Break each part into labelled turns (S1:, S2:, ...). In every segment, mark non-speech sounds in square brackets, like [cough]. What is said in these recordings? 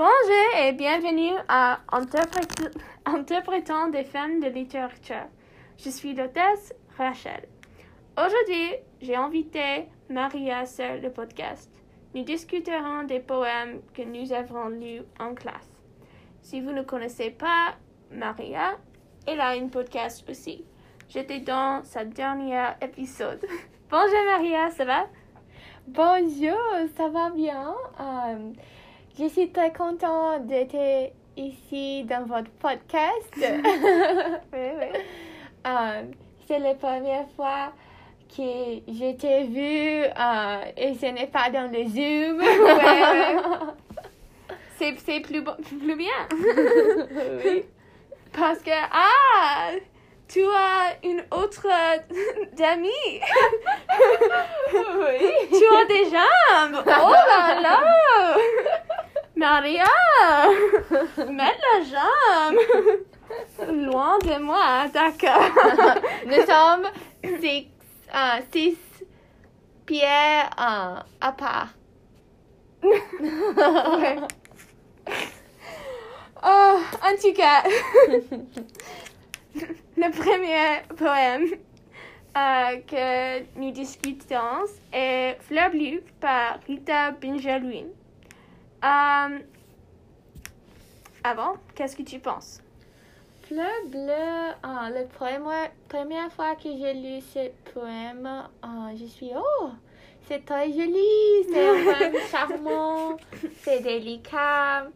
S1: Bonjour et bienvenue à Interprét- Interprétant des femmes de littérature. Je suis l'hôtesse Rachel. Aujourd'hui, j'ai invité Maria sur le podcast. Nous discuterons des poèmes que nous avons lus en classe. Si vous ne connaissez pas Maria, elle a une podcast aussi. J'étais dans sa dernière épisode. [laughs] Bonjour Maria, ça va?
S2: Bonjour, ça va bien? Euh, je suis très contente d'être ici dans votre podcast. [laughs] [laughs]
S1: Oui, oui.
S2: Euh, c'est la première fois que je t'ai vu euh, et ce n'est pas dans le Zoom. [laughs]
S1: ouais. C'est, c'est plus, bon- plus bien.
S2: oui.
S1: Parce que, ah, tu as une autre d'amie.
S2: oui.
S1: Tu as des jambes. Oh là là. Maria, [laughs] mets la jambe. [laughs] Loin de moi, d'accord. [laughs]
S2: Nous sommes six, euh, six pieds euh, à part.
S1: Ouais. Oh, en tout cas, le premier poème euh, que nous discutons est Fleur bleue par Rita Benjamin. Euh, avant, qu'est-ce que tu penses?
S2: Fleur bleue, ah, la première, première fois que j'ai lu ce poème, ah, je suis oh, c'est très joli, c'est [laughs] un poème charmant, c'est délicat.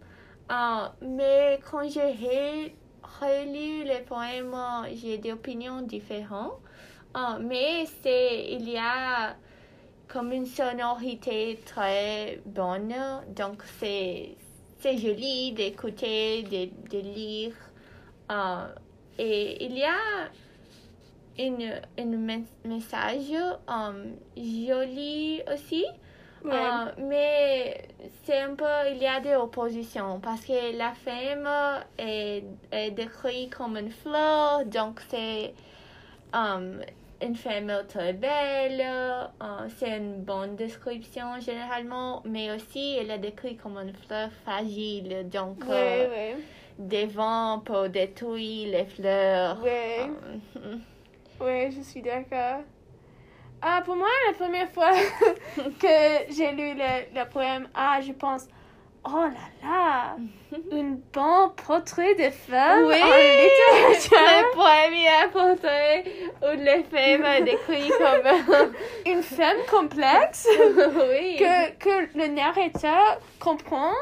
S2: Ah, mais quand j'ai re- relu le poème, j'ai des opinions différentes. Ah, mais c'est, il y a comme une sonorité très bonne, donc c'est, c'est joli d'écouter, de, de lire. Euh, et il y a une, une mes- message euh, joli aussi. Euh, mais c'est un peu, il y a des oppositions parce que la femme est, est décrite comme une fleur, donc c'est une femme très belle, euh, c'est une bonne description généralement, mais aussi elle est décrite comme une fleur fragile, donc euh,
S1: oui.
S2: des vents peuvent détruire les fleurs.
S1: Oui.
S2: Euh,
S1: Oui, je suis d'accord. Ah, pour moi, la première fois [laughs] que j'ai lu le, le poème, ah, je pense, oh là là, un bon portrait de femme
S2: Oui,
S1: en littérature.
S2: le premier portrait où les femmes décrites [laughs] comme.
S1: Une femme complexe [laughs]
S2: oui.
S1: que, que le narrateur comprend.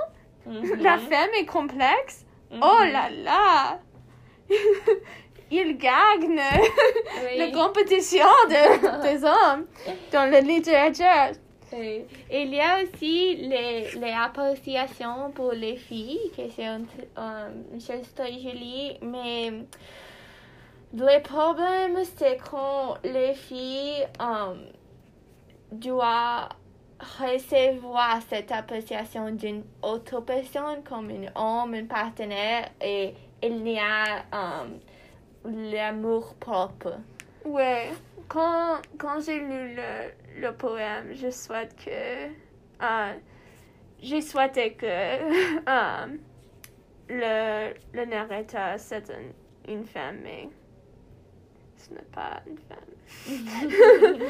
S2: Mhm.
S1: La femme est complexe.
S2: Mhm.
S1: Oh là là. [laughs] Il gagne
S2: Oui.
S1: la compétition de, des hommes dans la littérature.
S2: Il y a aussi les, les appréciations pour les filles, que c'est un- un- très jolie, mais le problème, c'est quand les filles euh, doivent recevoir cette appréciation d'une autre personne, comme un homme, un partenaire, et il y a euh, l'amour propre.
S1: Ouais, quand, quand j'ai lu le, le poème, je souhaite que. euh, j'ai souhaité que [laughs] euh, le, le narrateur c'est un- une femme, mais ce n'est pas une femme. [laughs]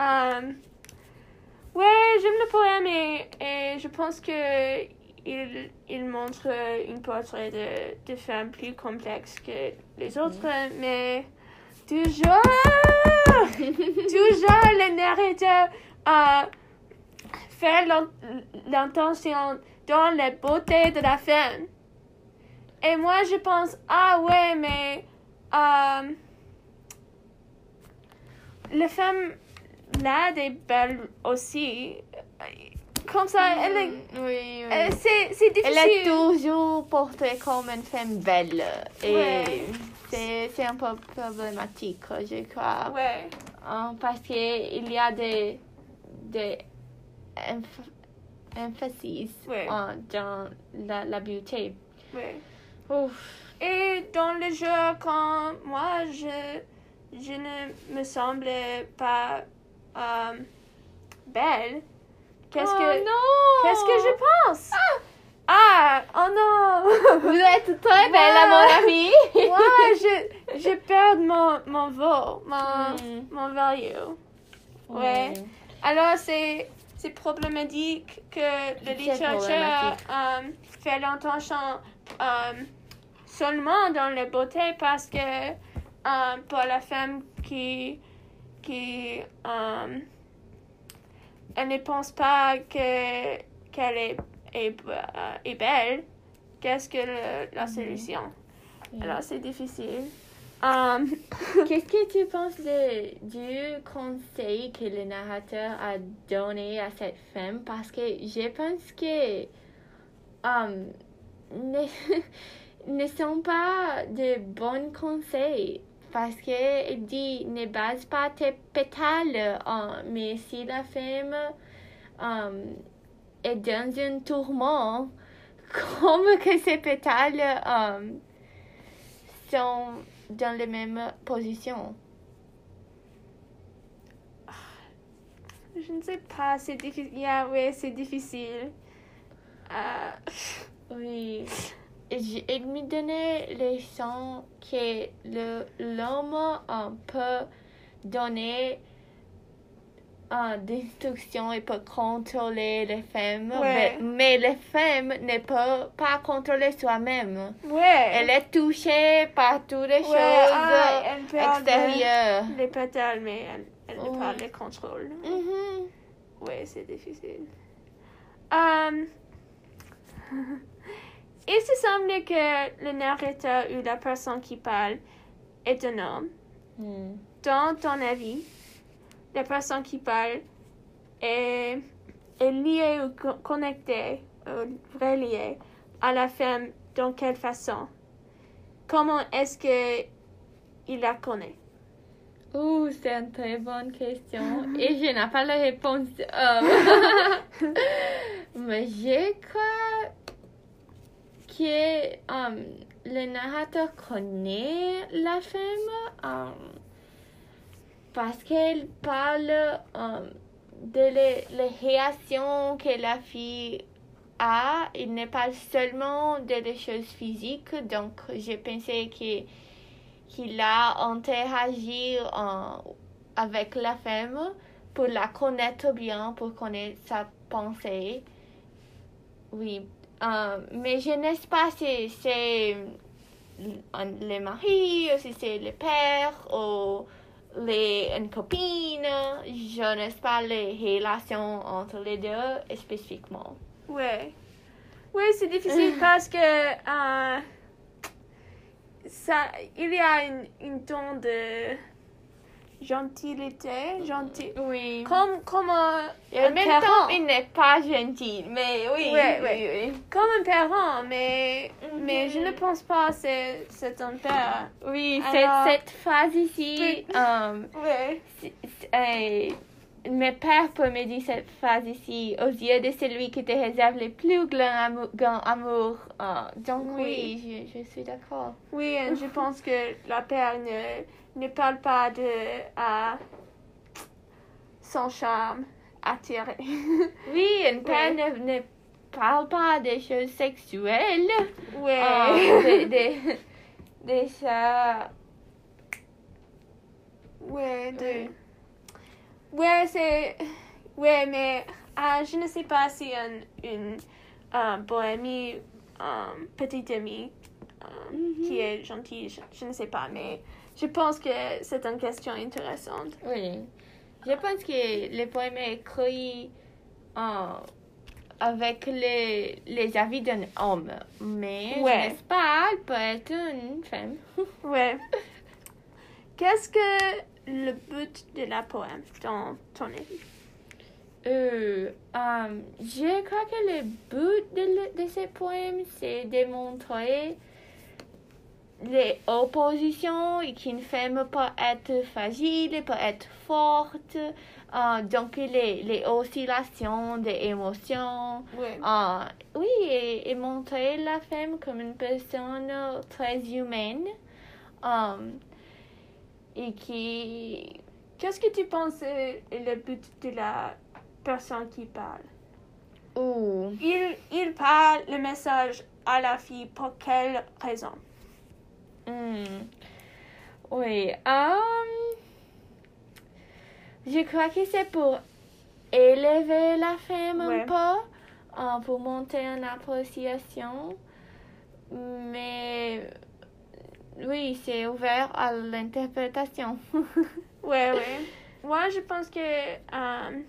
S1: Euh, ouais, j'aime le poème et, et je pense que il, il montre une portrait de, de femme plus complexe que les autres, mais toujours, [laughs] toujours le narrateur euh, fait l'in- l'intention dans la beauté de la femme. Et moi, je pense, ah ouais, mais euh, la femme là est belle aussi. Comme ça, elle est.
S2: Mm, oui, oui.
S1: euh, c'est, c'est difficile.
S2: Elle est toujours portée comme une femme belle. Et
S1: Ouais.
S2: C'est, c'est un peu problématique, je crois.
S1: Ouais.
S2: Hein, parce qu'il y a des, des emph- emphasis
S1: Ouais.
S2: dans la, la beauté.
S1: ouais.
S2: Ouf.
S1: Et dans le jeu, quand moi, je, je ne me semblais pas euh, belle, qu'est-ce
S2: oh,
S1: que,
S2: non!
S1: qu'est-ce que je pense? Ah, [laughs]
S2: Vous êtes très belle, à mon avis. [laughs]
S1: Ouais, je, je perds mon, mon vol, mon,
S2: Hmm.
S1: mon value. Ouais. Alors, c'est, c'est problématique que le littérature euh, fait l'intention euh, seulement dans la beauté parce que euh, pour la femme qui, qui elle ne pense pas que, qu'elle est, est, euh, est belle, qu'est-ce que le- la solution? Alors, c'est difficile. Um, [laughs] [laughs]
S2: Qu'est-ce que tu penses de, du conseil que le narrateur a donné à cette femme? Parce que je pense que um, ne, [laughs] ne sont pas de bons conseils. Parce qu'il dit ne base pas tes pétales. hein, mais si la femme um, est dans un tourment, [laughs] comme que ces pétales um, sont dans les mêmes positions.
S1: je ne sais pas, c'est difficile. Yeah, oui, c'est difficile. Euh, [laughs]
S2: Oui. Il me donnait les sons que l'homme euh, peut donner euh, d'instructions et peut contrôler les femmes,
S1: Ouais.
S2: mais, mais les femmes ne peuvent pas contrôler soi-même.
S1: ouais.
S2: Elle est touchée par toutes les
S1: Ouais,
S2: choses
S1: ah, elle de-
S2: extérieures.
S1: les pétales, mais elle, elle ne
S2: Ouais.
S1: parle de contrôle.
S2: Mhm.
S1: Oui, c'est difficile. Um, [laughs] il se semble que le narrateur ou la personne qui parle est un homme.
S2: Hmm.
S1: Dans ton avis, la personne qui parle est, est liée ou co- connectée, ou reliée à la femme dans quelle façon? Comment est-ce que il la connaît?
S2: Ouh, c'est une très bonne question. Et je n'ai pas la réponse. euh. [laughs] Mais je crois que le narrateur connaît la femme euh, parce qu'elle parle euh, de les, les réactions que la fille a. Il ne parle seulement de choses physiques. Donc, je pensais qu'il a interagi euh, avec la femme pour la connaître bien, pour connaître sa pensée. Oui, euh, mais je ne sais pas si c'est un- le mari, ou si c'est le père, ou les, une copine. Je ne sais pas les relations entre les deux spécifiquement.
S1: Ouais. Oui, c'est difficile [laughs] parce que euh, ça, il y a une, une ton de gentilité, gentil.
S2: Oui.
S1: Comme, comme un, un
S2: même
S1: parent.
S2: temps, il n'est pas gentil, mais oui.
S1: Ouais,
S2: oui,
S1: ouais.
S2: oui.
S1: Comme un parent, mais,
S2: Mhm.
S1: mais je ne pense pas que c'est, un père.
S2: Oui,
S1: Alors-
S2: cette, cette phrase ici,
S1: Oui.
S2: euh,
S1: Ouais.
S2: euh, mes pères peuvent me dire cette phrase ici, aux yeux de celui qui te réserve le plus grand amour. grand amour. Euh, donc
S1: Oui.
S2: oui, je, je suis d'accord.
S1: Oui, je pense que la père ne, ne parle pas de son charme attiré. [laughs]
S2: Oui, un père
S1: Ouais.
S2: ne, ne parle pas des choses sexuelles.
S1: ouais.
S2: Euh, de, de, de ça.
S1: Ouais, de...
S2: Oui.
S1: Ouais, c'est... Ouais, mais ah, je ne sais pas si une, une euh, bohémie, euh, petite amie qui est gentille, je, je ne sais pas, mais je pense que c'est une question intéressante?
S2: Oui. Je pense que le poème est écrit euh, avec les, les avis d'un homme. Mais
S1: Ouais.
S2: je ne sais pas, elle peut être une femme. [laughs]
S1: Ouais. Qu'est-ce que le but de la poème, dans ton avis?
S2: Euh, euh, je crois que le but de, le- de ce poème, c'est de montrer les oppositions et qu'une femme peut être fragile, peut être forte. euh, donc, les, les oscillations des émotions.
S1: Ouais.
S2: Ah, oui, et, et montrer la femme comme une personne très humaine um, et qui...
S1: Qu'est-ce que tu penses le but de la personne qui parle?
S2: Ouh.
S1: Il, il parle le message à la fille pour quelle raison?
S2: Hmm. Oui. hum, je crois que c'est pour élever la femme
S1: Ouais.
S2: un peu, euh, pour monter en appréciation. Mais oui, c'est ouvert à l'interprétation. [laughs]
S1: Ouais, ouais. Moi, je pense que euh,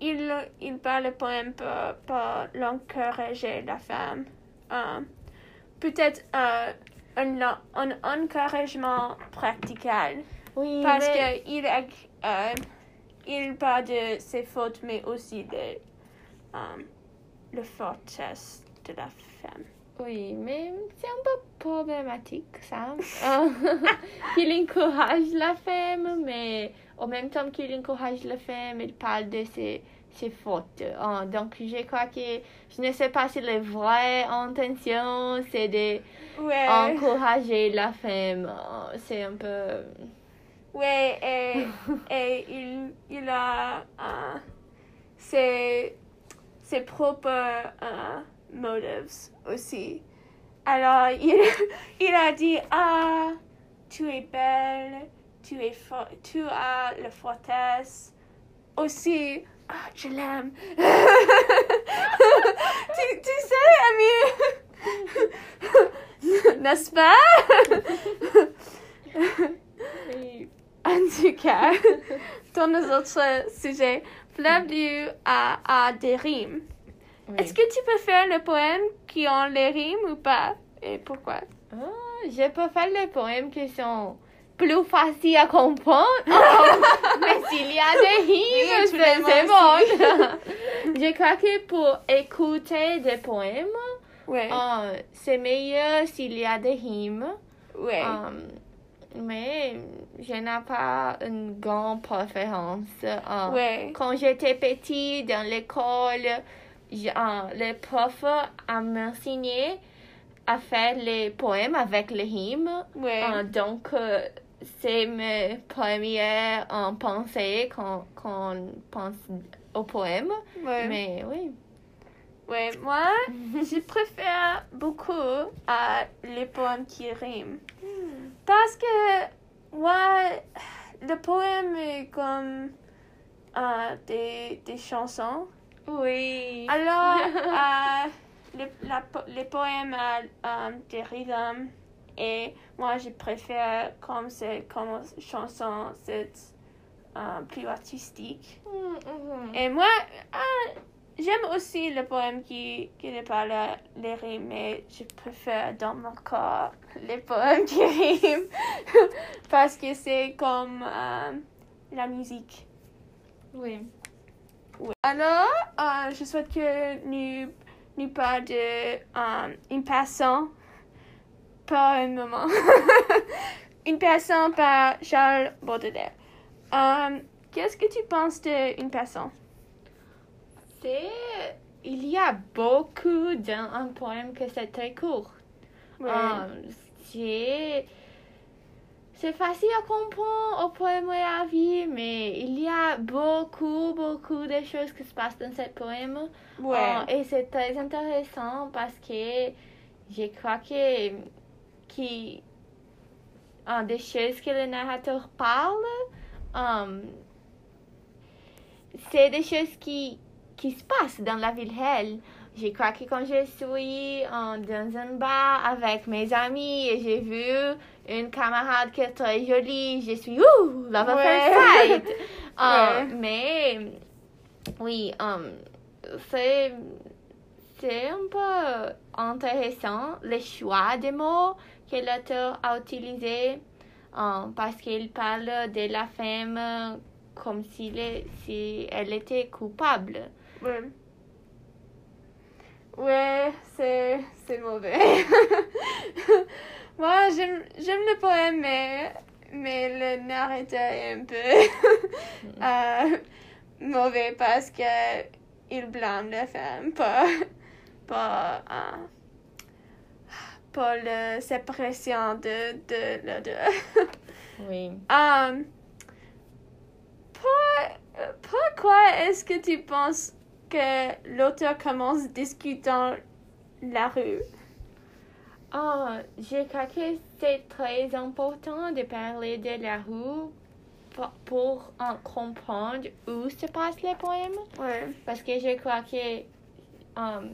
S1: il, il parle le poème pour, pour l'encourager la femme. Euh, Peut-être euh, un, un encouragement pratical.
S2: oui,
S1: Parce
S2: mais-
S1: qu'il euh, il parle de ses fautes, mais aussi de euh, la fortesse de la femme.
S2: Oui, mais c'est un peu problématique, ça. [laughs] [laughs] Qu'il encourage la femme, mais en même temps qu'il encourage la femme, il parle de ses, ses fautes. Euh, donc, je crois que je ne sais pas si la vraie intention, c'est de
S1: Ouais.
S2: encourager la femme. Euh, C'est un peu...
S1: Ouais, et, [laughs] et il, il a euh, ses, ses propres euh, motives aussi. Alors, il, [laughs] il a dit, ah, tu es belle, tu, es fo- tu as la fortesse. Aussi, ah, je l'aime. [laughs] tu, tu sais, Amir, [laughs] n'est-ce pas?
S2: Oui. [laughs]
S1: En tout cas, dans les autres sujets, Fleuve a, a des rimes. Est-ce que tu peux faire le poème qui ont les rimes ou pas? Et pourquoi?
S2: Ah, je peux faire les poèmes qui sont plus faciles à comprendre. Oh, mais s'il y a des rimes, c'est
S1: les
S2: bon. je crois que pour écouter des poèmes,
S1: Ouais.
S2: euh, c'est meilleur s'il y a des rimes.
S1: ouais.
S2: Euh, mais je n'ai pas une grande préférence. Euh,
S1: ouais.
S2: Quand j'étais petite dans l'école, j'- euh, le prof a m'enseigné à faire les poèmes avec les rimes.
S1: Ouais.
S2: Euh, donc, euh, c'est mes premières euh, pensées quand, quand on pense au poème.
S1: ouais.
S2: Mais oui.
S1: Ouais, moi, je [laughs] préfère beaucoup euh, les poèmes qui riment. Parce que, moi, le poème est comme euh, des, des chansons.
S2: Oui.
S1: Alors, [laughs] euh, les, la les poèmes ont euh, des rythmes et moi je préfère comme comme chanson, c'est euh, plus artistique.
S2: Mm, mhm.
S1: Et moi, euh, j'aime aussi le poème qui, qui ne parle les rimes, mais je préfère dans mon corps les poèmes qui riment [laughs] parce que c'est comme euh, la musique.
S2: Oui.
S1: Oui. Alors, euh, je souhaite que nous, nous parlons de par un moment. [laughs] une personne par Charles Baudelaire. Euh, Qu'est-ce que tu penses d'une personne?
S2: C'est... Il y a beaucoup dans un poème que c'est très court. Euh, c'est... C'est facile à comprendre au poème et à vie, mais il y a beaucoup, beaucoup de choses qui se passent dans ce poème.
S1: ouais.
S2: Euh, et c'est très intéressant parce que je crois que, que euh, des choses que le narrateur parle, euh, c'est des choses qui, qui se passent dans la vie réelle. Je crois que quand je suis euh, dans un bar avec mes amis et j'ai vu une camarade qui est très jolie, je suis ouh, la va
S1: Ouais.
S2: fight. Euh, [laughs]
S1: Ouais.
S2: Mais oui, c'est c'est un peu intéressant le choix des mots que l'auteur a utilisé euh, parce qu'il parle de la femme comme si, le- si elle était coupable.
S1: Ouais. Ouais, c'est, c'est mauvais. [laughs] Moi, j'aime, j'aime le poème, mais, mais le narrateur est un peu [laughs] euh, mauvais parce que il blâme la femme pour, pour, euh, pour la séparation de, de, de, de. [laughs]
S2: Oui.
S1: Um, pour- pourquoi est-ce que tu penses que l'auteur commence discutant la rue?
S2: Oh, je crois que c'est très important de parler de la rue pour, pour comprendre où se passe le poème.
S1: Ouais.
S2: Parce que je crois que um,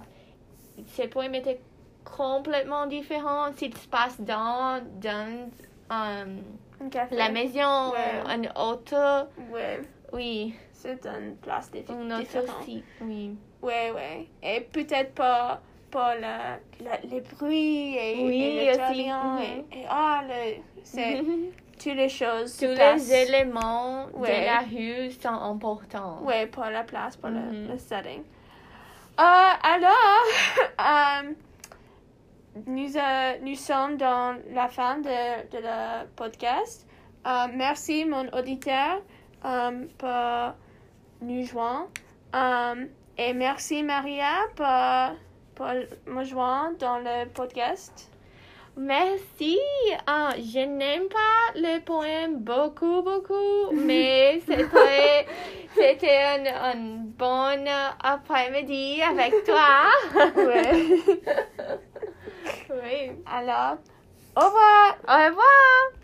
S2: ce poème était complètement différent s'il se passe dans, dans um,
S1: café.
S2: la maison,
S1: Ouais.
S2: un auto.
S1: Ouais.
S2: Oui,
S1: C'est une place différente.
S2: aussi. Oui.
S1: Ouais, ouais. Et peut-être pas, pas la, la- les bruits et,
S2: Oui,
S1: et le
S2: Mhm.
S1: et, et- ah, le, c'est [laughs] toutes les choses. se
S2: Tous
S1: passent.
S2: les éléments
S1: Ouais.
S2: de la rue sont importants.
S1: Ouais, pour la place, pour le-
S2: Mhm.
S1: le, setting. Euh, alors, [laughs] euh, nous, euh, nous sommes dans la fin de, de le podcast. Merci, mon auditeur, pour nous joindre. Et merci, Maria, pour, pour me joindre dans le podcast.
S2: Merci. Ah, je n'aime pas le poème beaucoup, beaucoup, [laughs] mais c'était, c'était un, un bon après-midi avec toi. [laughs]
S1: Ouais.
S2: oui.
S1: alors, au revoir!
S2: Au revoir.